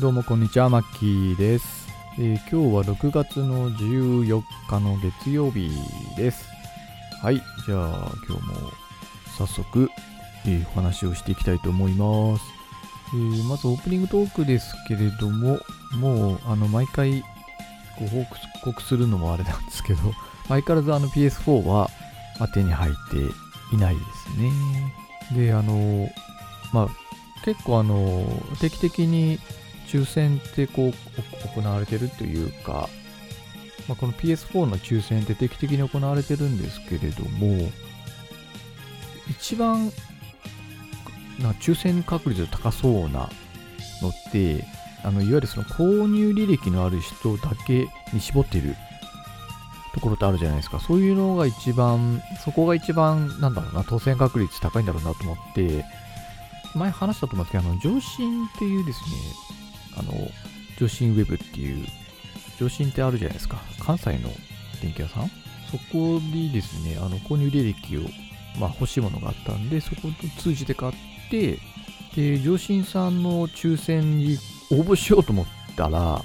どうもこんにちは、マッキーです。えー今日は6月の14日の月曜日です。はい、じゃあ今日も早速、えーお話をしていきたいと思います。えーまずオープニングトークですけれども、もうあの毎回ご報告するのもあれなんですけど、相変わらずあの PS4 は、手に入っていないですね。で、あの、まあ結構あの定期的に抽選ってこう行われてるというか、まあ、この PS4 の抽選って定期的に行われてるんですけれども一番な抽選確率が高そうなのってあのいわゆるその購入履歴のある人だけに絞ってるところってあるじゃないですか。そういうのが一番そこが一番なんだろうな当選確率高いんだろうなと思って前話したと思うんですけど、あの、上信っていうですね、あの、上信ウェブっていう、上信ってあるじゃないですか。関西の電気屋さん？そこにですね、あの、購入履歴を、まあ、欲しいものがあったんで、そこと通じて買って、で、上信さんの抽選に応募しようと思ったら、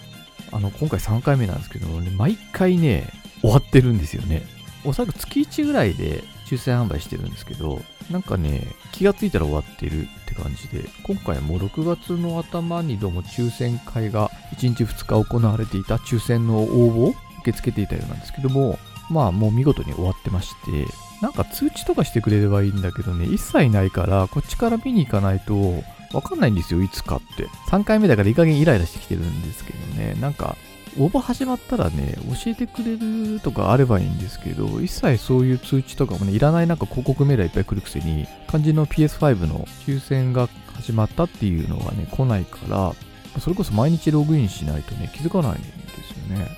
あの、今回3回目なんですけどね、毎回ね、終わってるんですよね。おそらく月1ぐらいで抽選販売してるんですけど、なんかね、気がついたら終わってるって感じで、今回も6月の頭にどうも抽選会が1日2日行われていた抽選の応募を受け付けていたようなんですけども、まあもう見事に終わってまして、なんか通知とかしてくれればいいんだけどね、一切ないから、こっちから見に行かないと、わかんないんですよ、いつかって。3回目だからいい加減イライラしてきてるんですけどね、なんか、応募始まったらね、教えてくれるとかあればいいんですけど、一切そういう通知とかもね、いらないなんか広告メールがいっぱい来るくせに、肝心の PS5 の抽選が始まったっていうのがね、来ないから、それこそ毎日ログインしないとね、気づかないんですよね。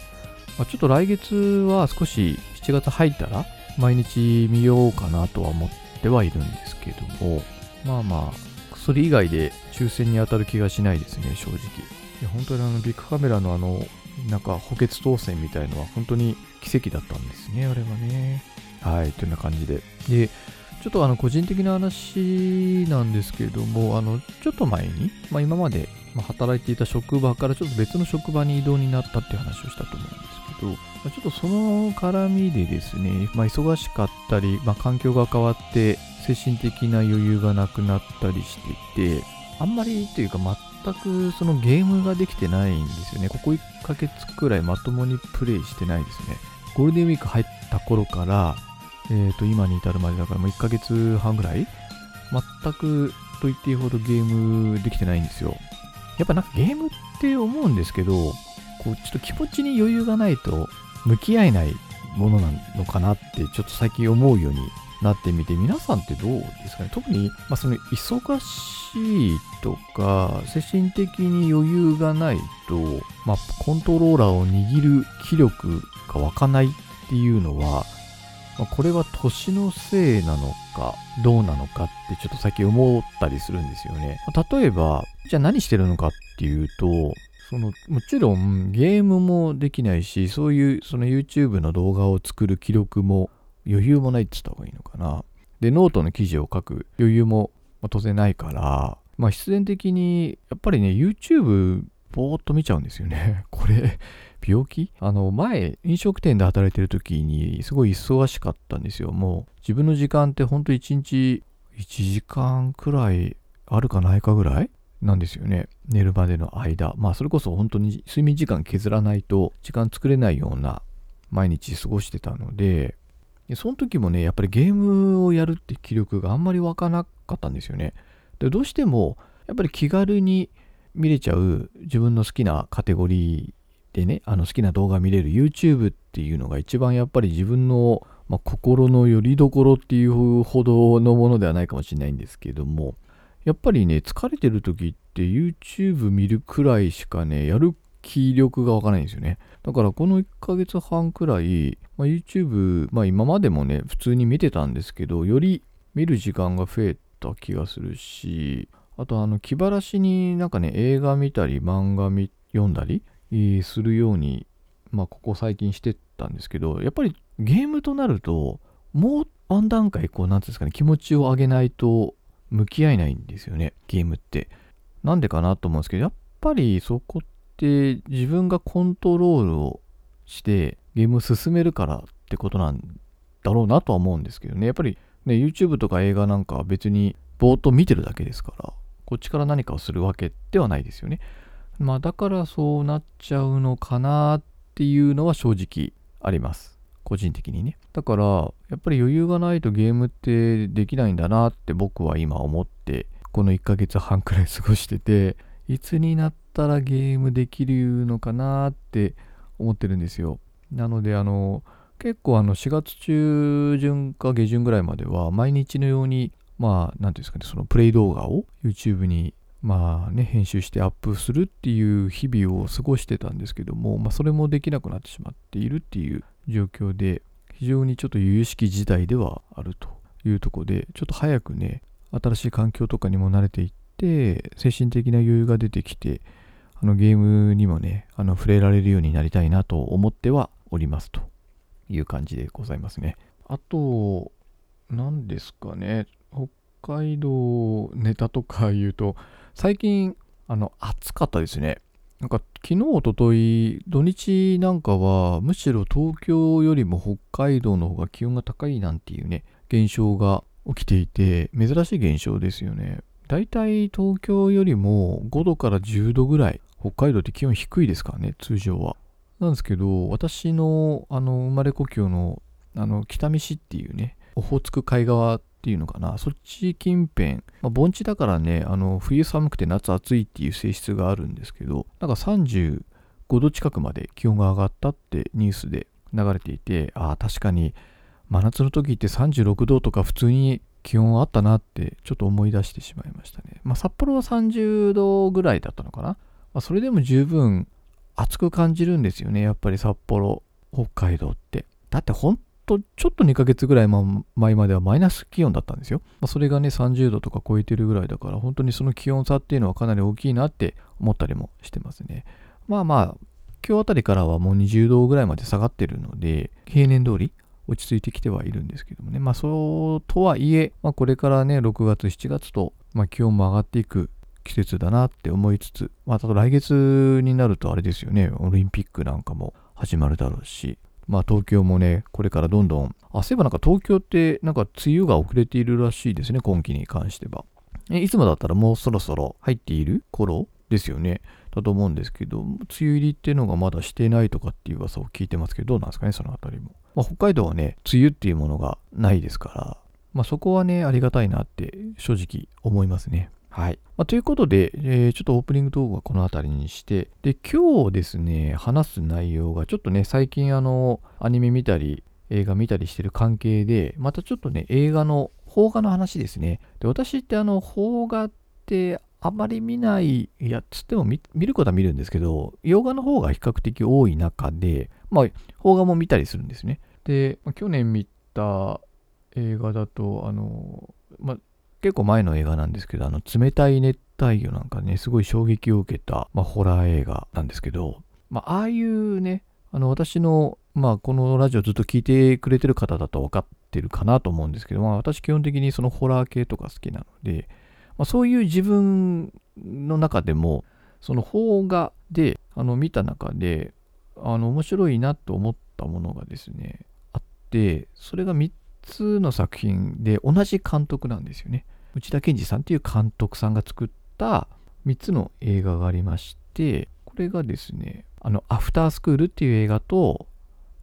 まあ、ちょっと来月は少し7月入ったら、毎日見ようかなとは思ってはいるんですけども、まあまあ、それ以外で抽選に当たる気がしないですね、正直。いや、本当にあの、ビッグカメラのあの、なんか補欠当選みたいのは本当に奇跡だったんですね、あれはね。はい、というような感じで。で、ちょっとあの個人的な話なんですけれども、あの、ちょっと前に、まあ今まで働いていた職場からちょっと別の職場に移動になったっていう話をしたと思うんですけど、まちょっとその絡みでですね、まあ忙しかったり、まあ環境が変わって精神的な余裕がなくなったりしていて、あんまりというか全くそのゲームができてないんですよね。ここ1ヶ月くらいまともにプレイしてないですね。ゴールデンウィーク入った頃から、えっ、と、今に至るまでだからもう1ヶ月半ぐらい全くと言っていいほどゲームできてないんですよ。やっぱなんかゲームって思うんですけど、こうちょっと気持ちに余裕がないと向き合えないものなのかなってちょっと最近思うようになってみて、皆さんってどうですかね？特に、まあ、その忙しいとか、精神的に余裕がないと、まあ、コントローラーを握る気力が湧かないっていうのは、まあこれは年のせいなのか、どうなのかってちょっと最近思ったりするんですよね。まあ例えば、じゃあ何してるのかっていうと、そのもちろんゲームもできないし、そういうその YouTube の動画を作る記録も余裕もないって言った方がいいのかな。で、ノートの記事を書く余裕もまあ当然ないから、まあ必然的にやっぱりね、YouTube ぼーっと見ちゃうんですよね。これ、病気？あの、前、飲食店で働いてる時に、すごい忙しかったんですよ。もう、自分の時間ってほんと1日1時間くらいあるかないかぐらい？なんですよね。寝るまでの間。まあ、それこそ本当に睡眠時間削らないと時間作れないような毎日過ごしてたの、でその時もね、やっぱりゲームをやるって気力があんまり湧かなかったんですよね。でどうしても、やっぱり気軽に見れちゃう自分の好きなカテゴリーでね、あの好きな動画見れる YouTube っていうのが一番やっぱり自分の、まあ、心の拠り所っていうほどのものではないかもしれないんですけども、やっぱりね、疲れてる時って YouTube 見るくらいしかね、やる気力がわかないんですよね。だからこの1ヶ月半くらい、まあ、YouTube、まあ今までもね、普通に見てたんですけど、より見る時間が増えた気がするし、あとあの気晴らしになんかね、映画見たり漫画読んだり、するように、まあここ最近してたんですけど、やっぱりゲームとなると、もうワン段階こう、なんていうんですかね、気持ちを上げないと向き合えないんですよね、ゲームって。なんでかなと思うんですけど、やっぱりそこって自分がコントロールをしてゲームを進めるからってことなんだろうなとは思うんですけどね。やっぱりね、YouTube とか映画なんかは別にぼーっと見てるだけですから、こっちから何かをするわけではないですよね。まあだからそうなっちゃうのかなっていうのは正直あります。個人的にね。だからやっぱり余裕がないとゲームってできないんだなって僕は今思ってこの1ヶ月半くらい過ごしてていつになったらゲームできるのかなって思ってるんですよ。なのであの結構あの4月中旬か下旬ぐらいまでは毎日のようにまあ何ていうんですかねそのプレイ動画を YouTube にまあね編集してアップするっていう日々を過ごしてたんですけども、まあ、それもできなくなってしまっているっていう状況で非常にちょっと由々しき事態ではあるというとこでちょっと早くね新しい環境とかにも慣れていって精神的な余裕が出てきてあのゲームにもねあの触れられるようになりたいなと思ってはおりますという感じでございますね。あと、何ですかね、北海道ネタとか言うと、最近、あの、暑かったですね。なんか昨日、おととい、土日なんかは、むしろ東京よりも北海道の方が気温が高いなんていうね、現象が起きていて、珍しい現象ですよね。だいたい東京よりも5度から10度ぐらい、北海道って気温低いですからね、通常は。なんですけど、私のあの生まれ故郷のあの北見市っていうね、オホーツク海側っていうのかな、そっち近辺、まあ、盆地だからね、あの冬寒くて夏暑いっていう性質があるんですけど、なんか35度近くまで気温が上がったってニュースで流れていて、ああ、確かに真夏の時って36度とか普通に気温あったなってちょっと思い出してしまいましたね。まあ、札幌は30度ぐらいだったのかな。まあ、それでも十分暑く感じるんですよね、やっぱり札幌、北海道って。だってほんと、ちょっと2ヶ月ぐらい前まではマイナス気温だったんですよ。まあ、それがね、30度とか超えてるぐらいだから、本当にその気温差っていうのはかなり大きいなって思ったりもしてますね。まあまあ、今日あたりからはもう20度ぐらいまで下がってるので、平年通り落ち着いてきてはいるんですけどもね。まあそうとはいえ、まあ、これからね、6月、7月と、まあ、気温も上がっていく季節だなって思いつつ、まあただ来月になるとあれですよね、オリンピックなんかも始まるだろうし、まあ東京もね、これからどんどん、あ、そういえばなんか東京ってなんか梅雨が遅れているらしいですね、今季に関しては。いつもだったらもうそろそろ入っている頃ですよね。だと思うんですけど、梅雨入りっていうのがまだしてないとかっていう噂を聞いてますけど、どうなんですかね、そのあたりも。まあ、北海道はね、梅雨っていうものがないですから、まあそこはね、ありがたいなって正直思いますね。はい。まあ、ということで、えー、ちょっとオープニング動画はこの辺りにして、で、今日ですね、話す内容がちょっとね、最近あの、アニメ見たり、映画見たりしてる関係で、またちょっとね、映画の、邦画の話ですね。で、私ってあの、邦画ってあまり見ない、いや、つっても見ることは見るんですけど、洋画の方が比較的多い中で、まあ、邦画も見たりするんですね。で、去年見た映画だと、あの、まあ、結構前の映画なんですけど、あの、冷たい熱帯魚なんかね、すごい衝撃を受けた、まあ、ホラー映画なんですけど、まあ、ああいうね、あの、私の、まあ、このラジオずっと聞いてくれてる方だと分かってるかなと思うんですけど、まあ、私基本的にそのホラー系とか好きなので、まあ、そういう自分の中でも、その邦画で、あの、見た中で、あの、面白いなと思ったものがですね、あって、それが3つの作品で同じ監督なんですよね。内田健二さんっていう監督さんが作った3つの映画がありまして、これがですね、あの、アフタースクールっていう映画と、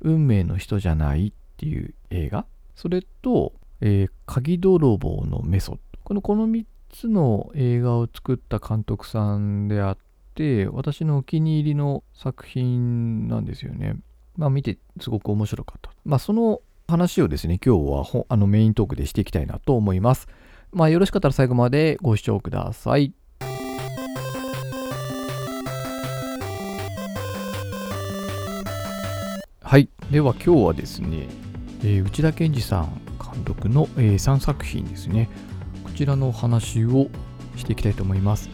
運命の人じゃないっていう映画、それと、えー、鍵泥棒のメソッド。このこの3つの映画を作った監督さんであって、私のお気に入りの作品なんですよね。まあ見てすごく面白かった。まあその話をですね、今日はあのメイントークでしていきたいなと思います。まあ、よろしかったら最後までご視聴ください。はい。では今日はですね、えー、内田健二さん監督の、えー、3作品ですね。ちらの話をしていきたいと思います。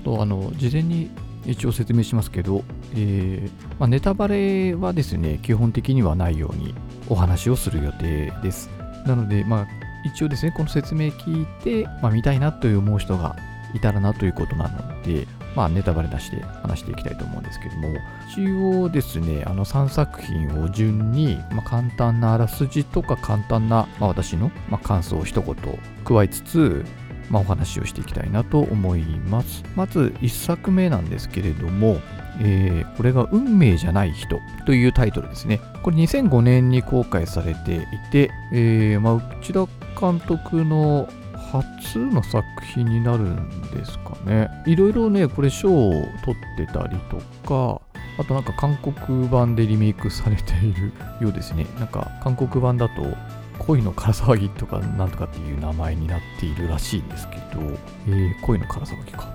あと、あの、事前に一応説明しますけど、えーまあ、ネタバレはですね、基本的にはないようにお話をする予定です。なので、まあ、一応ですね、この説明聞いて、まあ、見たいなという思う人がいたらなということなので、まあ、ネタバレなしで話していきたいと思うんですけども、一応ですね、あの3作品を順に、まあ、簡単なあらすじとか簡単な、まあ、私の、ま感想を一言加えつつ、まあ、お話をしていきたいなと思います。まず1作目なんですけれども、えー、これが運命じゃない人というタイトルですね。これ2005年に公開されていて、えー、まあ、内田監督の初の作品になるんですかね。いろいろね、これ賞を取ってたりとか、あとなんか韓国版でリメイクされているようですね。なんか韓国版だと恋のから騒ぎとかなんとかっていう名前になっているらしいんですけど、えー、恋のから騒ぎか。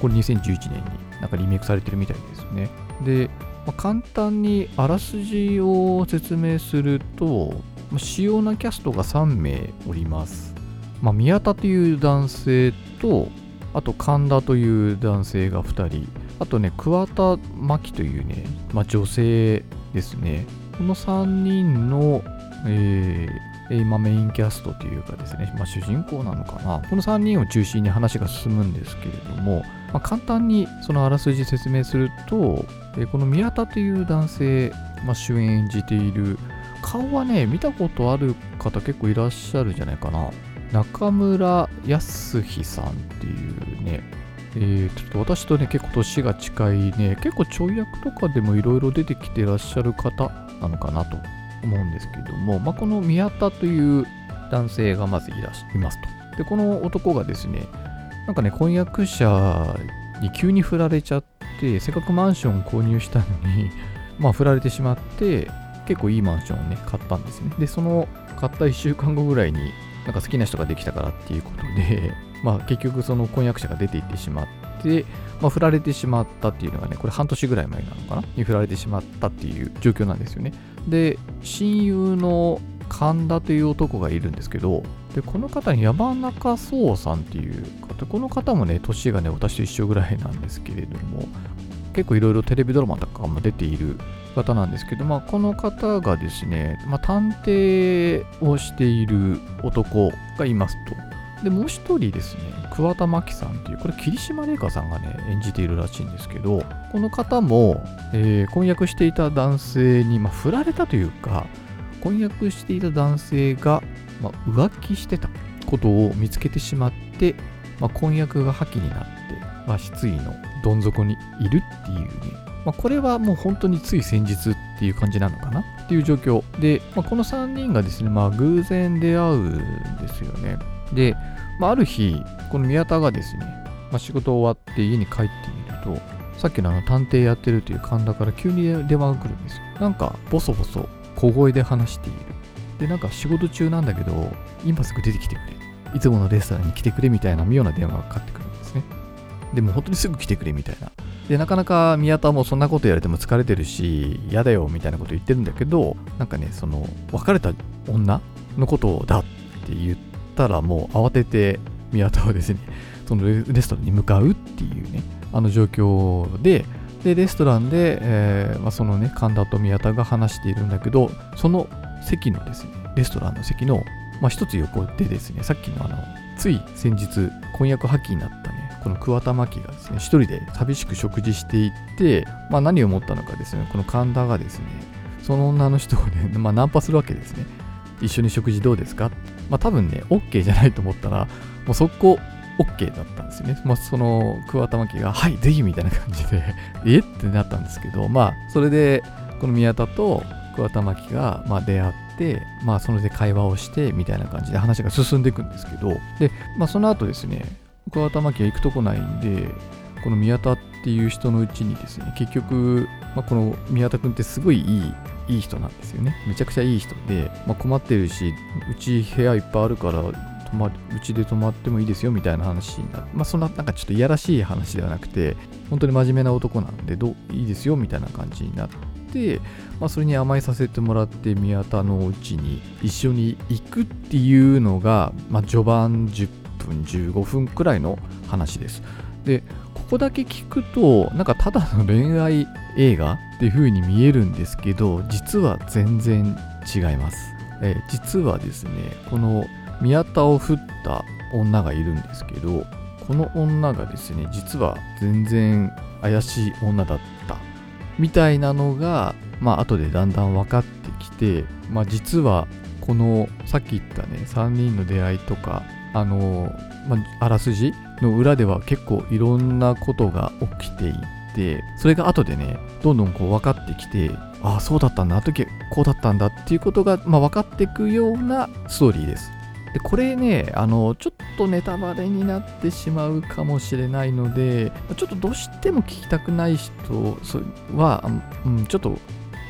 これ2011年になんかリメイクされてるみたいですね。で、まあ、簡単にあらすじを説明すると、ま、主要なキャストが3名おります。まあ、宮田という男性と、あと神田という男性が2人、あとね、桑田真希というね、まあ、女性ですね。この3人の、えー、今メインキャストというかですね、まあ、主人公なのかな。この3人を中心に話が進むんですけれども、まあ、簡単にそのあらすじ説明すると、えー、この宮田という男性、まあ、主演演じている顔はね、見たことある方結構いらっしゃるんじゃないかな。中村康日さんっていうね、えー、ちょっと私とね、結構年が近いね、結構ちょい役とかでもいろいろ出てきてらっしゃる方なのかなと思うんですけども、まあ、この宮田という男性がまずいらしいますと。で、この男がですね、なんかね、婚約者に急に振られちゃって、せっかくマンション購入したのに、まあ、振られてしまって、結構いいマンションをね、買ったんですね。で、その買った1週間後ぐらいに、なんか好きな人ができたからっていうことで、まあ、結局その婚約者が出ていってしまって、まあ、振られてしまったっていうのがね、これ半年ぐらい前なのかな？に振られてしまったっていう状況なんですよね。で、親友の神田という男がいるんですけど、で、この方に山中壮さんっていう方、この方もね、年がね、私と一緒ぐらいなんですけれども、結構いろいろテレビドラマとかも出ている方なんですけど、まあ、この方がですね、まあ、探偵をしている男がいますと。で、もう一人ですね、桑田真希さんっていう、これ霧島麗香さんがね、演じているらしいんですけど、この方も、えー、婚約していた男性に、まあ、振られたというか、婚約していた男性がまあ、浮気してたことを見つけてしまって、まあ、婚約が破棄になって、まあ、失意のどん底にいるっていうね、まあ、これはもう本当につい先日っていう感じなのかなっていう状況で、まあ、この3人がですね、まあ、偶然出会うんですよねで、まあ、ある日この宮田がですね、まあ、仕事終わって家に帰ってみるとさっきのあの探偵やってるという神田から急に電話が来るんですよなんかボソボソ小声で話しているで、なんか仕事中なんだけど、今すぐ出てきてくれ。いつものレストランに来てくれみたいな妙な電話がかかってくるんですね。でも本当にすぐ来てくれみたいな。で、なかなか宮田もそんなこと言われても疲れてるし、嫌だよみたいなこと言ってるんだけど、なんかね、その、別れた女のことだって言ったらもう慌てて宮田はですね、そのレストランに向かうっていうね、あの状況で、で、レストランで、えーまあ、そのね、神田と宮田が話しているんだけど、その席のですね、レストランの席の、まあ、一つ横でですね、さっきのあの、つい先日、婚約破棄になったね、この桑田真希がですね、一人で寂しく食事していって、まあ、何を思ったのかですね、この神田がですね、その女の人をね、まあ、ナンパするわけですね。一緒に食事どうですか？まあ、多分ね、OK じゃないと思ったら、もう速攻 OK だったんですよね。まあ、その桑田真希が、はい、ぜひみたいな感じで えってなったんですけど、まあ、それで、この宮田と桑田真希が、まあ、出会って、まあ、それで会話をしてみたいな感じで話が進んでいくんですけどで、まあ、その後ですね桑田真希は行くとこないんでこの宮田っていう人のうちにですね結局、まあ、この宮田君ってすごいいいいい人なんですよね。めちゃくちゃいい人で、まあ、困ってるしうち部屋いっぱいあるから泊まうちで泊まってもいいですよみたいな話になって、まあ、そんななんかちょっといやらしい話ではなくて本当に真面目な男なんでどういいですよみたいな感じになって、まあ、それに甘えさせてもらって宮田のうちに一緒に行くっていうのが、まあ、序盤10分15分くらいの話です。でここだけ聞くとなんかただの恋愛映画っていう風に見えるんですけど実は全然違います、え実はですねこの宮田を振った女がいるんですけどこの女がですね実は全然怪しい女だった。みたいなのがまあ後でだんだん分かってきてまあ実はこのさっき言ったね3人の出会いとかあの、まあ、あらすじの裏では結構いろんなことが起きていてそれが後でねどんどんこう分かってきてああそうだったんだあの時こうだったんだっていうことが、まあ、分かっていくようなストーリーです。でこれねあのちょっとネタバレになってしまうかもしれないのでちょっとどうしても聞きたくない人は、うん、ちょっと、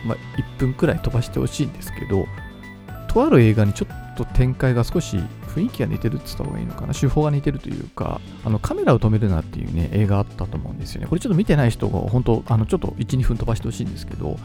まあ、1分くらい飛ばしてほしいんですけどとある映画にちょっと展開が少し雰囲気が似てるって言った方がいいのかな手法が似てるというかあのカメラを止めるなっていうね映画あったと思うんですよね。これちょっと見てない人が本当あのちょっと12分飛ばしてほしいんですけど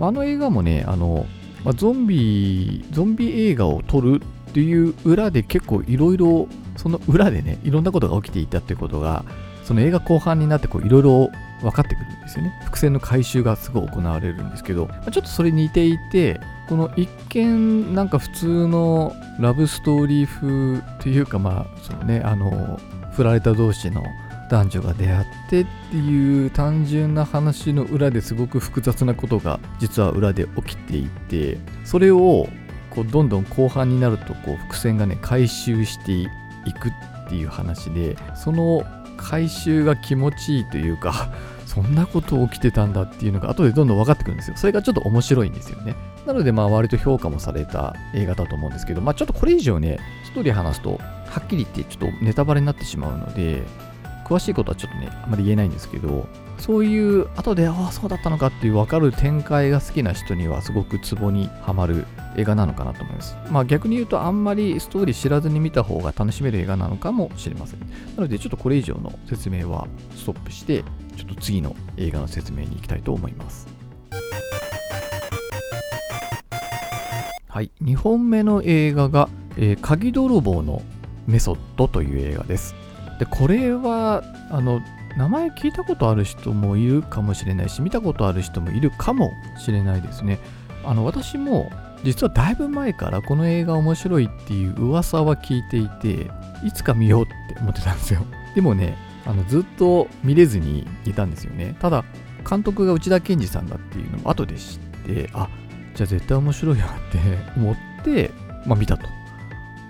あの映画もねあの、まあ、ゾンビゾンビ映画を撮るっていう裏で結構いろいろその裏でねいろんなことが起きていたっていうことがその映画後半になっていろいろ分かってくるんですよね。伏線の回収がすごい行われるんですけどまちょっとそれ似ていてこの一見なんか普通のラブストーリー風っていうかまあそのねあの振られた同士の男女が出会ってっていう単純な話の裏ですごく複雑なことが実は裏で起きていてそれをこうどんどん後半になるとこう伏線がね回収していくっていう話でその回収が気持ちいいというか そんなこと起きてたんだっていうのが後でどんどん分かってくるんですよそれがちょっと面白いんですよねなのでまあ割と評価もされた映画だと思うんですけどまあちょっとこれ以上ねストーリー話すとはっきり言ってちょっとネタバレになってしまうので詳しいことはちょっとねあまり言えないんですけどそういう後でああそうだったのかっていう分かる展開が好きな人にはすごくツボにはまる映画なのかなと思います。まあ逆に言うとあんまりストーリー知らずに見た方が楽しめる映画なのかもしれません。なのでちょっとこれ以上の説明はストップしてちょっと次の映画の説明に行きたいと思います。はい、2本目の映画が、えー、鍵泥棒のメソッドという映画です。で、これは、あの、名前聞いたことある人もいるかもしれないし見たことある人もいるかもしれないですねあの私も実はだいぶ前からこの映画面白いっていう噂は聞いていていつか見ようって思ってたんですよでもねあのずっと見れずにいたんですよねただ監督が内田健二さんだっていうのも後で知ってあじゃあ絶対面白いなって 思って、まあ、見たと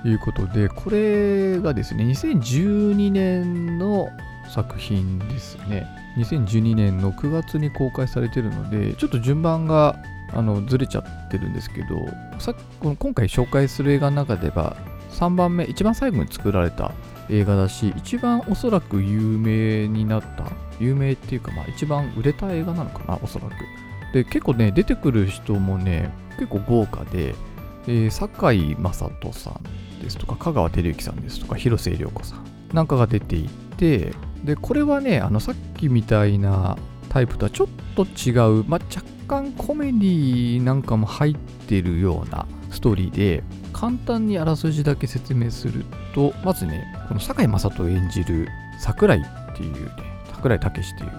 いうことでこれがですね2012年の作品ですね。2012年の9月に公開されてるので、ちょっと順番があのずれちゃってるんですけど、さ今回紹介する映画の中では、3番目、一番最後に作られた映画だし、一番おそらく有名になった、有名っていうか、まあ一番売れた映画なのかな、おそらく。で、結構ね、出てくる人もね、結構豪華で、えー、堺雅人さんですとか、香川照之さんですとか、広末涼子さんなんかが出ていて、で、これはね、あのさっきみたいなタイプとはちょっと違う、まあ、若干コメディなんかも入ってるようなストーリーで、簡単にあらすじだけ説明すると、まずね、この堺雅人演じる桜井っていうね、桜井武っていう、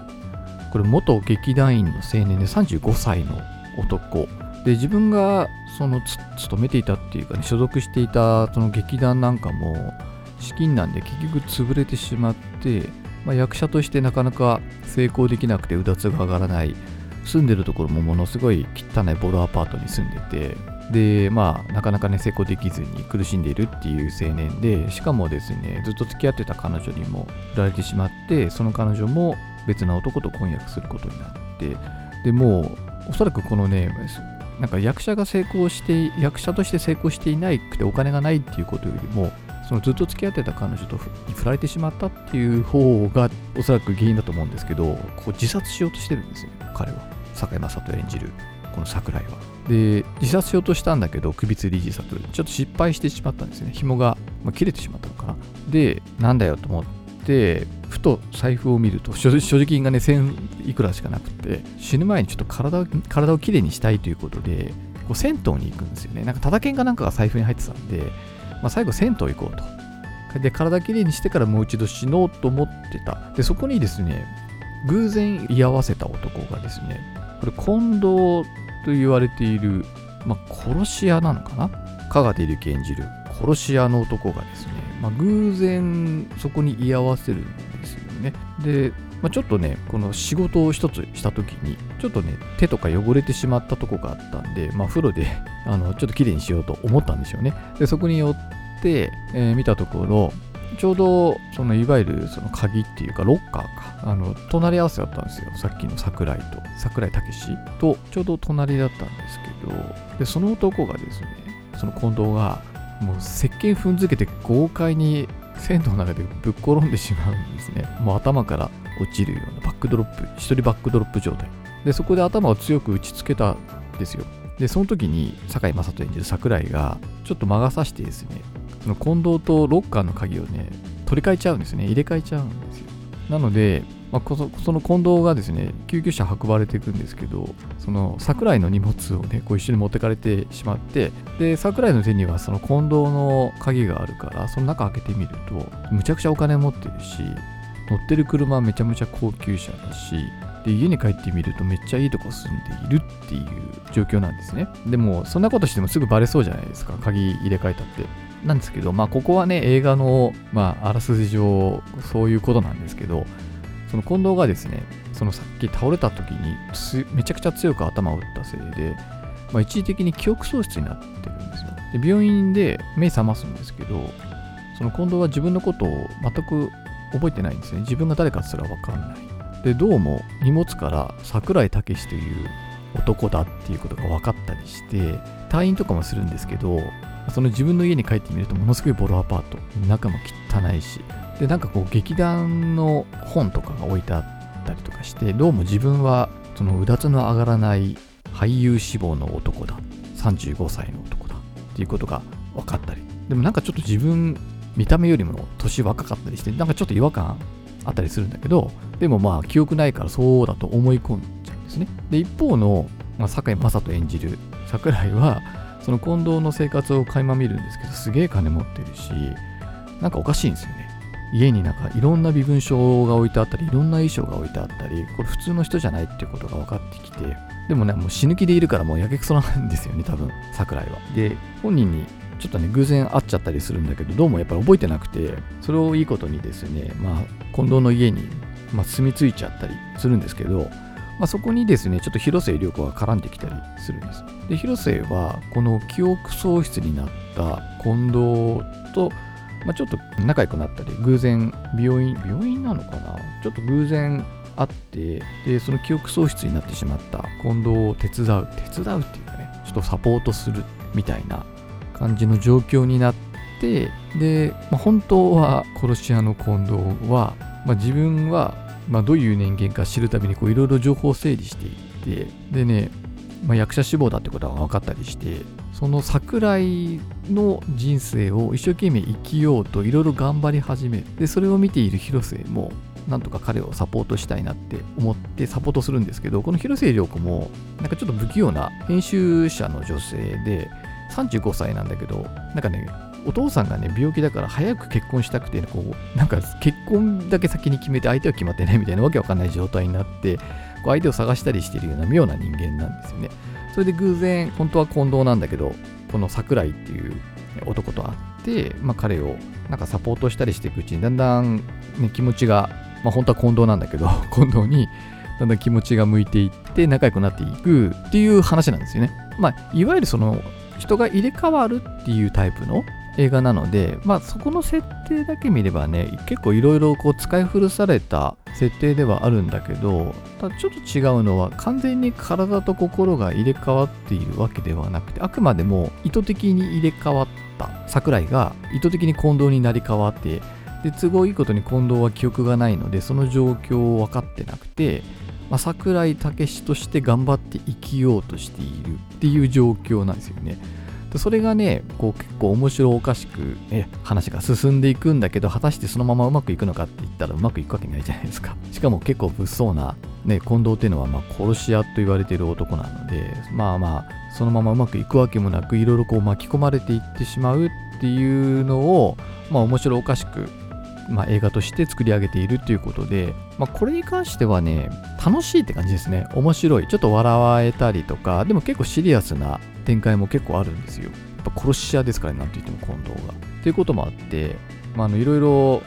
これ元劇団員の青年で35歳の男。で、自分がその勤めていたっていうかね、所属していたその劇団なんかも、資金難で結局潰れてしまって、まあ、役者としてなかなか成功できなくてうだつが上がらない住んでるところもものすごい汚いボロアパートに住んでてでまあなかなかね成功できずに苦しんでいるっていう青年でしかもですねずっと付き合ってた彼女にも振られてしまってその彼女も別な男と婚約することになってでもうおそらくこのねなんか役者が成功して役者として成功していなくてお金がないっていうことよりもそのずっと付き合ってた彼女と振られてしまったっていう方がおそらく原因だと思うんですけど、こう自殺しようとしてるんですよ、彼は。堺雅人演じるこの桜井は。で、自殺しようとしたんだけど、首吊り自殺。ちょっと失敗してしまったんですね。紐が、まあ、切れてしまったのかな。で、なんだよと思って、ふと財布を見ると、所持金がね、1000いくらしかなくて、死ぬ前にちょっと体体をきれいにしたいということで、こう銭湯に行くんですよね。なんか、ただ券かなんかが財布に入ってたんで、まあ、最後銭湯行こうと。で、体きれいにしてからもう一度死のうと思ってた。で、そこにですね、偶然居合わせた男がですね、これ近藤と言われている、まあ、殺し屋なのかな？加賀照之演じる殺し屋の男がですね、まあ、偶然そこに居合わせるんですよね。で、まあ、ちょっとね、この仕事を一つした時に、ちょっとね、手とか汚れてしまったとこがあったんで、まあ、風呂であのちょっときれいにしようと思ったんですよね。で、そこに寄って、えー、見たところ、ちょうど、そのいわゆるその鍵っていうか、ロッカーか、あの、隣り合わせだったんですよ。さっきの桜井と、桜井武史と、ちょうど隣だったんですけど、で、その男がですね、その近藤が、もう石鹸踏んづけて豪快に銭湯の中でぶっ転んでしまうんですね。もう頭から落ちるようなバックドロップ、一人バックドロップ状態。で、そこで頭を強く打ちつけたんですよ。で、その時に、堺雅人演じる桜井が、ちょっと魔が差してですね、近藤とロッカーの鍵をね、取り替えちゃうんですね。入れ替えちゃうんですよ。なので、まあ、その近藤がですね、救急車運ばれていくんですけど、その桜井の荷物をね、こう一緒に持ってかれてしまって、で、桜井の手にはその近藤の鍵があるから、その中開けてみると、むちゃくちゃお金持ってるし、乗ってる車はめちゃめちゃ高級車だし、で家に帰ってみるとめっちゃいいとこ住んでいるっていう状況なんですね。でも、そんなことしてもすぐバレそうじゃないですか、鍵入れ替えたって。なんですけど、まあ、ここはね、映画の、まあ、あらすじ上、そういうことなんですけど、その近藤がですね、そのさっき倒れた時にめちゃくちゃ強く頭を打ったせいで、まあ、一時的に記憶喪失になってるんですよ。で、病院で目覚ますんですけど、その近藤は自分のことを全く覚えてないんですね。自分が誰かすらわかんない。で、どうも荷物から桜井武という男だっていうことが分かったりして、退院とかもするんですけど、その自分の家に帰ってみるとものすごいボロアパート。中も汚いし。で、なんかこう劇団の本とかが置いてあったりとかして、どうも自分はそのうだつの上がらない俳優志望の男だ。35歳の男だ。っていうことが分かったり。でもなんかちょっと自分、見た目よりも年若かったりして、なんかちょっと違和感あったりするんだけど、でもまあ記憶ないからそうだと思い込んじゃうんですね。で、一方の、まあ、堺雅人演じる桜井は、その近藤の生活を垣間見るんですけど、すげえ金持ってるし、なんかおかしいんですよね。家になんかいろんな身分証が置いてあったり、いろんな衣装が置いてあったり、これ普通の人じゃないっていうことが分かってきて、でもね、もう死ぬ気でいるからもうやけくそなんですよね、多分、桜井は。で、本人にちょっとね、偶然会っちゃったりするんだけど、どうもやっぱり覚えてなくて、それをいいことにですね、まあ、近藤の家に、まあ、住み着いちゃったりするんですけど、まあ、そこにですね、ちょっと広末涼子が絡んできたりするんです。で、広末は、この記憶喪失になった近藤と、まあ、ちょっと仲良くなったり、偶然、病院、病院なのかな？ちょっと偶然会って、で、その記憶喪失になってしまった近藤を手伝う、手伝うっていうかね、ちょっとサポートするみたいな感じの状況になって、で、まあ、本当は殺し屋の近藤は、まあ、自分はまあ、どういう人間か知るたびにいろいろ情報を整理していってでね、まあ、役者志望だってことが分かったりしてその桜井の人生を一生懸命生きようといろいろ頑張り始めでそれを見ている広末もなんとか彼をサポートしたいなって思ってサポートするんですけどこの広末涼子もなんかちょっと不器用な編集者の女性で35歳なんだけどなんかねお父さんがね、病気だから早く結婚したくて、こう、なんか結婚だけ先に決めて相手は決まってないみたいなわけわかんない状態になって、こう相手を探したりしてるような妙な人間なんですよね。それで偶然、本当は近藤なんだけど、この桜井っていう男と会って、まあ、彼をなんかサポートしたりしていくうちに、だんだん、ね、気持ちが、まあ、本当は近藤なんだけど、近藤にだんだん気持ちが向いていって仲良くなっていくっていう話なんですよね。まあ、いわゆるその人が入れ替わるっていうタイプの映画なので、まあ、そこの設定だけ見ればね、結構いろいろ使い古された設定ではあるんだけど、ただちょっと違うのは、完全に体と心が入れ替わっているわけではなくて、あくまでも意図的に入れ替わった桜井が意図的に近藤になり変わって、で都合いいことに近藤は記憶がないので、その状況を分かってなくて、まあ、桜井武史として頑張って生きようとしているっていう状況なんですよね。でそれがねこう結構面白おかしく、ね、話が進んでいくんだけど果たしてそのままうまくいくのかって言ったらうまくいくわけないじゃないですか しかも結構物騒な、ね、近藤っていうのはまあ殺し屋と言われている男なのでまあまあそのままうまくいくわけもなくいろいろこう巻き込まれていってしまうっていうのをまあ面白おかしくまあ、映画として作り上げているということで、まあ、これに関してはね、楽しいって感じですね。面白い。ちょっと笑えたりとか、でも結構シリアスな展開も結構あるんですよ。やっぱ殺し屋ですからね、なんと言っても近藤が。っていうこともあって、まあ、あのいろいろ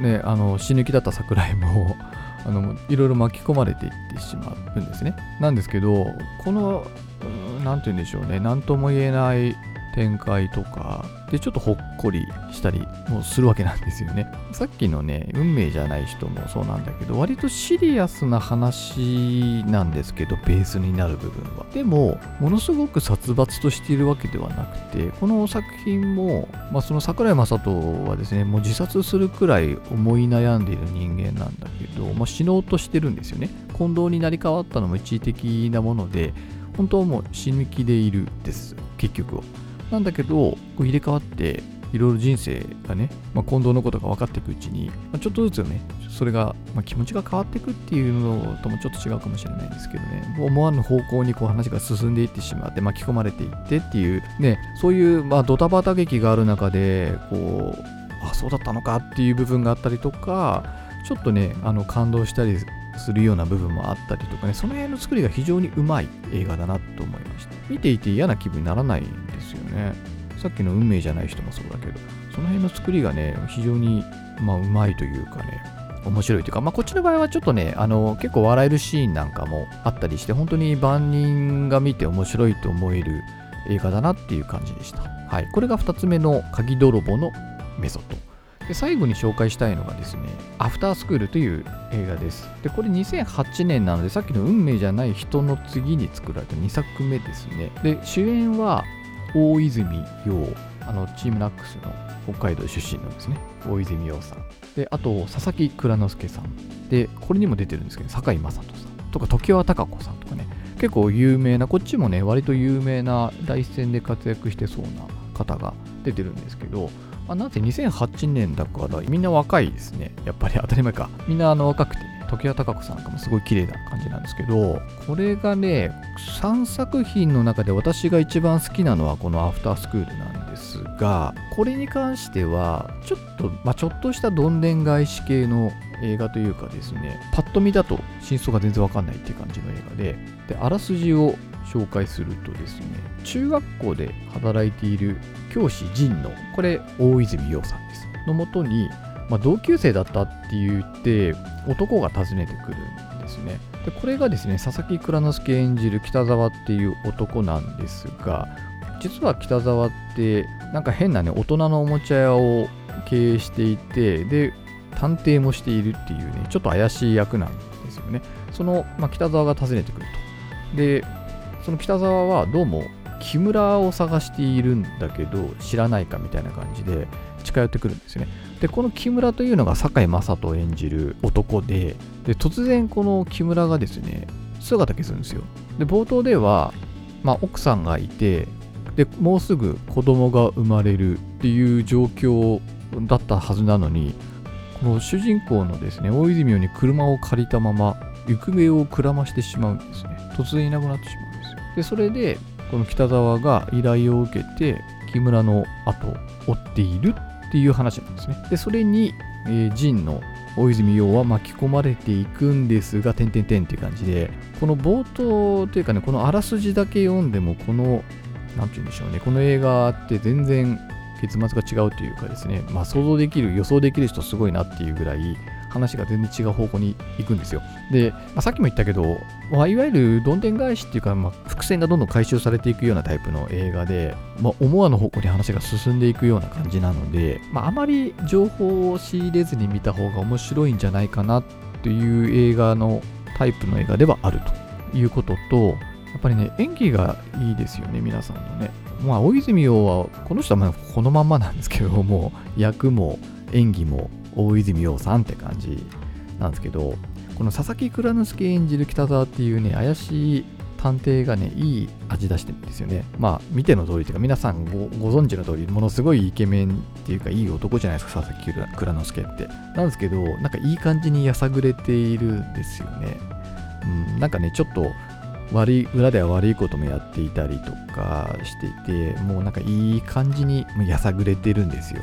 ねあの死ぬ気だった桜井も あのいろいろ巻き込まれていってしまうんですねなんですけどこの何て言うんでしょうね何とも言えない展開とかでちょっとほっこりしたりもするわけなんですよね。さっきのね運命じゃない人もそうなんだけど割とシリアスな話なんですけどベースになる部分は。でもものすごく殺伐としているわけではなくてこの作品も、まあ、その桜井正人はですねもう自殺するくらい思い悩んでいる人間なんだけど、まあ、死のうとしてるんですよね。近藤になり変わったのも一時的なもので本当はもう死ぬ気でいるです結局は。なんだけど、こう入れ替わって、いろいろ人生がね、まあ、近藤のことが分かっていくうちに、まあ、ちょっとずつね、それが、まあ、気持ちが変わっていくっていうのともちょっと違うかもしれないですけどね、思わぬ方向にこう話が進んでいってしまって、巻き込まれていってっていう、ね、そういう、まあ、ドタバタ劇がある中で、こう、あ、そうだったのかっていう部分があったりとか、ちょっとね、あの感動したりするような部分もあったりとかね、その辺の作りが非常にうまい映画だなっと思いました。見ていて嫌な気分にならないんですよね。さっきの運命じゃない人もそうだけど、その辺の作りがね、非常に、まあ、うまいというかね、面白いというか、まあ、こっちの場合はちょっとね、あの、結構笑えるシーンなんかもあったりして、本当に万人が見て面白いと思える映画だなっていう感じでした。はい。これが2つ目の鍵泥棒のメソッド。で最後に紹介したいのがですね、アフタースクールという映画です。で、これ2008年なので、さっきの運命じゃない人の次に作られた2作目ですね。で、主演は大泉洋、あの、チームナックスの北海道出身のですね、大泉洋さん。で、あと、佐々木蔵之介さん。で、これにも出てるんですけど、堺雅人さんとか、常盤貴子さんとかね、結構有名な、こっちもね、割と有名な第一線で活躍してそうな方が出てるんですけど、あなぜ2008年だからみんな若いですね。やっぱり当たり前か。みんなあの若くて、ね、時矢貴子さんなんかもすごい綺麗な感じなんですけど、これがね、3作品の中で私が一番好きなのはこのアフタースクールなんですが、これに関しては、ちょっと、まあ、ちょっとしたどんでん返し系の映画というかですね、パッと見だと真相が全然わかんないっていう感じの映画で、で、あらすじを紹介するとですね、中学校で働いている教師陣の、これ大泉洋さんです。のもとに、まあ、同級生だったって言って、男が訪ねてくるんですね。で、これがですね、佐々木蔵之介演じる北沢っていう男なんですが、実は北沢って、なんか変なね、大人のおもちゃ屋を経営していて、で、探偵もしているっていうね、ちょっと怪しい役なんですよね。その、まあ、北沢が訪ねてくると。で、その北沢はどうも木村を探しているんだけど知らないかみたいな感じで近寄ってくるんですね。で、この木村というのが堺雅人演じる男で、で、突然この木村がですね、姿消すんですよ。で、冒頭では、まあ、奥さんがいて、で、もうすぐ子供が生まれるっていう状況だったはずなのに、この主人公のですね、大泉洋に車を借りたまま、行方をくらましてしまうんですね。突然いなくなってしまうんですよ。で、それで、この北沢が依頼を受けて木村の後を追っているっていう話なんですね。で、それに、えー、ジンの大泉洋は巻き込まれていくんですが、てんてんてんっていう感じで、この冒頭というかね、このあらすじだけ読んでも、この、なんて言うんでしょうね、この映画って全然結末が違うというかですね、まあ想像できる、予想できる人すごいなっていうぐらい、話が全然違う方向に行くんですよ。で、まあ、さっきも言ったけど、まあ、いわゆるどんでん返しっていうか、まあ、伏線がどんどん回収されていくようなタイプの映画で、まあ、思わぬ方向に話が進んでいくような感じなので、まあ、あまり情報を仕入れずに見た方が面白いんじゃないかなという映画のタイプの映画ではあるということと、やっぱりね、演技がいいですよね、皆さんのね。まあ、大泉洋は、この人はまこのまんまなんですけども、役も演技も大泉洋さんって感じなんですけど、この佐々木蔵之介演じる北沢っていうね、怪しい探偵がね、いい味出してるんですよね。まあ、見ての通りというか、皆さんご存知の通り、ものすごいイケメンっていうか、いい男じゃないですか、佐々木蔵之介って。なんですけど、なんかいい感じにやさぐれているんですよね。うん、なんかね、ちょっと悪い、裏では悪いこともやっていたりとかしていて、もうなんかいい感じにやさぐれてるんですよ。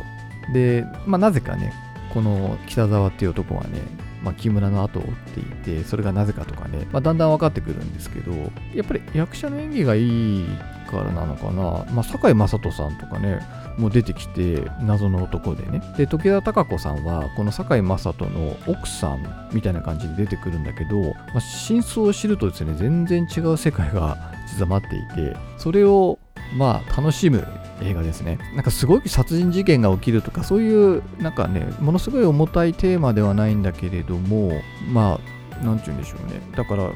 で、まあ、なぜかね、この北沢っていう男はね、まあ、木村の後を追っていてそれがなぜかとかね、まあ、だんだん分かってくるんですけどやっぱり役者の演技がいいからなのかな、まあ、堺雅人さんとかねもう出てきて謎の男でね。で時田孝子さんはこの堺雅人の奥さんみたいな感じで出てくるんだけど、まあ、真相を知るとですね全然違う世界が刻まっていてそれをまあ楽しむ映画ですね。なんかすごい殺人事件が起きるとかそういうなんかねものすごい重たいテーマではないんだけれどもまあ何て言うんでしょうね。だから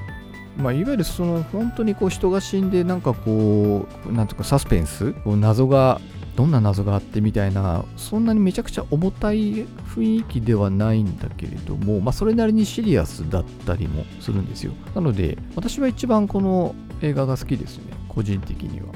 まあ、いわゆるその本当にこう人が死んでなんかこうなんとかサスペンスこう謎がどんな謎があってみたいなそんなにめちゃくちゃ重たい雰囲気ではないんだけれども、まあ、それなりにシリアスだったりもするんですよ。なので私は一番この映画が好きですね。個人的には。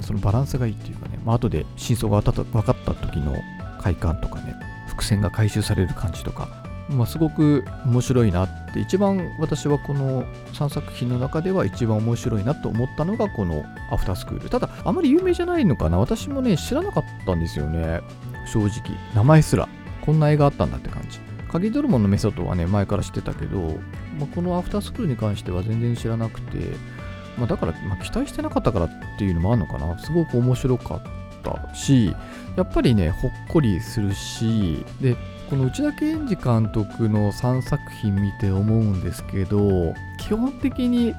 そのバランスがいいっていうかね、まあ後で真相が分かった時の快感とかね伏線が回収される感じとかまあ、すごく面白いなって一番私はこの3作品の中では一番面白いなと思ったのがこのアフタースクール。ただあまり有名じゃないのかな。私もね知らなかったんですよね。正直。名前すら。こんな映画あったんだって感じ。鍵ドルモンのメソッドはね前から知ってたけど、まあ、このアフタースクールに関しては全然知らなくて、まあ、だから、まあ、期待してなかったからっていうのもあるのかなすごく面白かったしやっぱりねほっこりするしでこの内田健二監督の3作品見て思うんですけど基本的に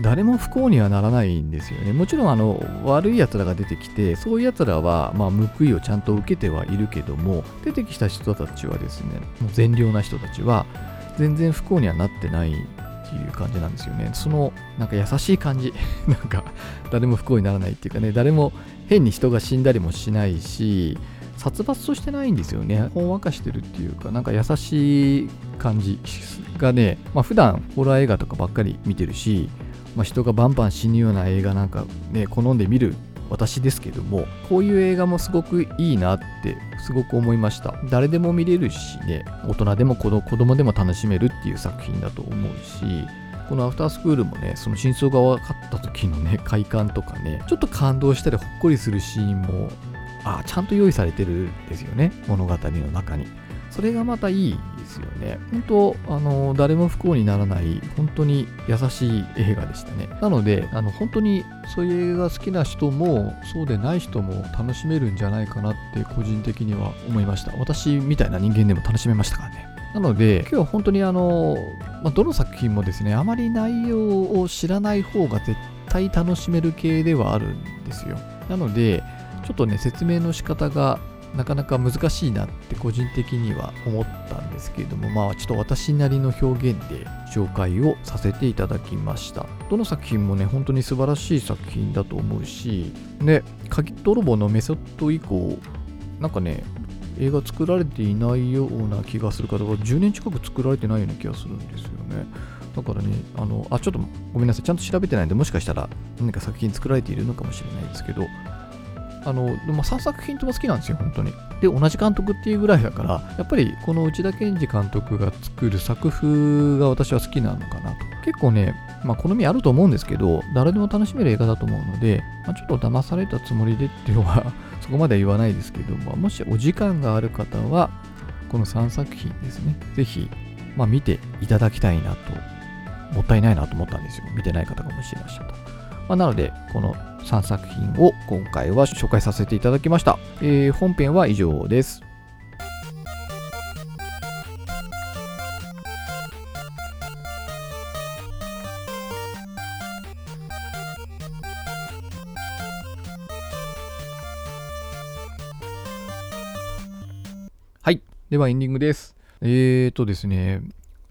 誰も不幸にはならないんですよね。もちろんあの悪い奴らが出てきて、そういう奴らはまあ報いをちゃんと受けてはいるけども、出てきた人たちはですね、善良な人たちは全然不幸にはなってないっていう感じなんですよね。そのなんか優しい感じ。なんか誰も不幸にならないっていうかね、誰も変に人が死んだりもしないし、殺伐としてないんですよね。ほんわかしてるっていうか、なんか優しい感じがね、まあ普段ホラー映画とかばっかり見てるし、まあ、人がバンバン死ぬような映画なんかね、好んで見る私ですけども、こういう映画もすごくいいなってすごく思いました。誰でも見れるしね、大人でも子供でも楽しめるっていう作品だと思うし、このアフタースクールもね、その真相が分かった時のね、快感とかね、ちょっと感動したりほっこりするシーンもあちゃんと用意されてるんですよね物語の中にそれがまたいいですよね。本当あの誰も不幸にならない本当に優しい映画でしたね。なのであの本当にそういう映画好きな人もそうでない人も楽しめるんじゃないかなって個人的には思いました。私みたいな人間でも楽しめましたからね。なので、今日は本当にあの、まあ、どの作品もですね、あまり内容を知らない方が絶対楽しめる系ではあるんですよ。なので、ちょっとね、説明の仕方がなかなか難しいなって個人的には思ったんですけれども、まあちょっと私なりの表現で紹介をさせていただきました。どの作品もね、本当に素晴らしい作品だと思うし、ね、鍵泥棒のメソッド以降、なんかね、映画作られていないような気がする方が10年近く作られてないような気がするんですよね。だからね、あの、あ、ちょっとごめんなさい、ちゃんと調べてないんで、もしかしたら何か作品作られているのかもしれないですけど、あの、まあ、3作品とも好きなんですよ、本当に。で、同じ監督っていうぐらいだから、やっぱりこの内田健二監督が作る作風が私は好きなのかなと。結構ね、まあ、好みあると思うんですけど、誰でも楽しめる映画だと思うので、まあ、ちょっと騙されたつもりでっていうのは そこまでは言わないですけど、ま、もしお時間がある方は、この3作品ですね、ぜひ、まあ、見ていただきたいなと、もったいないなと思ったんですよ。見てない方がもしいらっしゃった。まあ、なので、この3作品を今回は紹介させていただきました。えー、本編は以上です。はい。ではエンディングです。えーとですね、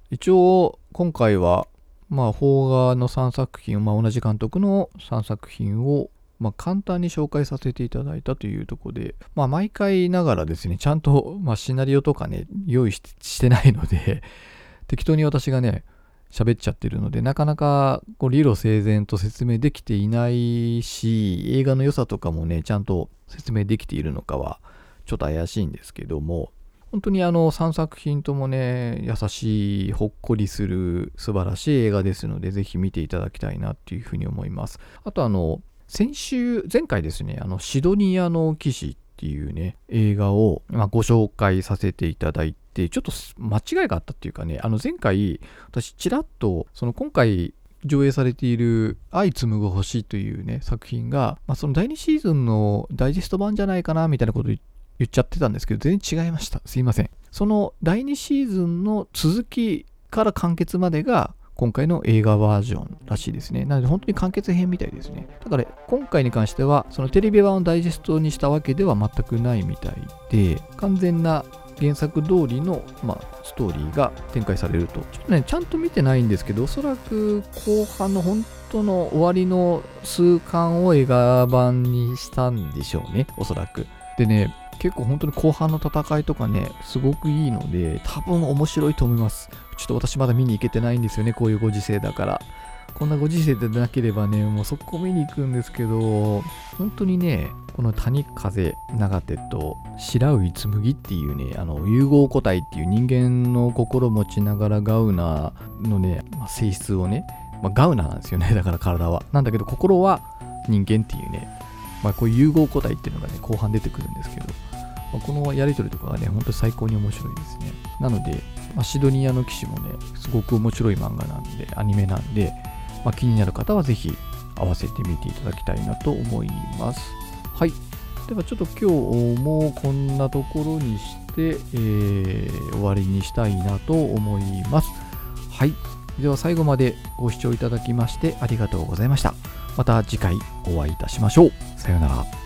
一応今回はまあ、邦画の3作品、まあ、同じ監督の3作品を、まあ、簡単に紹介させていただいたというところで、まあ、毎回ながらですね、ちゃんと、まあ、シナリオとかね、用意してないので、適当に私がね、喋っちゃってるので、なかなかこう理路整然と説明できていないし、映画の良さとかもね、ちゃんと説明できているのかは、ちょっと怪しいんですけども、本当にあの3作品ともね、優しい、ほっこりする素晴らしい映画ですので、ぜひ見ていただきたいなっていうふうに思います。あとあの、先週、前回ですね、あのシドニアの騎士っていうね、映画を、ま、ご紹介させていただいて、ちょっと間違いがあったっていうかね、あの前回、私、ちらっと、その今回、上映されている「愛紡ぐ星」というね作品が、まあ、その第2シーズンのダイジェスト版じゃないかなみたいなこと言言っちゃってたんですけど全然違いましたすいませんその第2シーズンの続きから完結までが今回の映画バージョンらしいですね。なので本当に完結編みたいですね。だから今回に関しては、そのテレビ版をダイジェストにしたわけでは全くないみたいで、完全な原作通りの、まあ、ストーリーが展開されると。ちょっとね、ちゃんと見てないんですけど、おそらく後半の本当の終わりの数巻を映画版にしたんでしょうね、おそらく。でね、結構本当に後半の戦いとかね、すごくいいので、多分面白いと思います。ちょっと私まだ見に行けてないんですよね、こういうご時世だから。こんなご時世でなければね、もうそこ見に行くんですけど、本当にね、この谷風長手と白浮紬っていうね、あの融合個体っていう人間の心持ちながらガウナのね、まあ、性質をね、まあ、ガウナなんですよね、だから体は。なんだけど心は人間っていうね、まあ、こう融合個体っていうのがね、後半出てくるんですけど、まあ、このやりとりとかがね、ほんと最高に面白いですね。なので、まあ、シドニアの騎士もね、すごく面白い漫画なんで、アニメなんで、まあ、気になる方はぜひ合わせてみていただきたいなと思います。はい。ではちょっと今日もこんなところにして、えー、終わりにしたいなと思います。はい。では最後までご視聴いただきましてありがとうございました。また次回お会いいたしましょう。さようなら。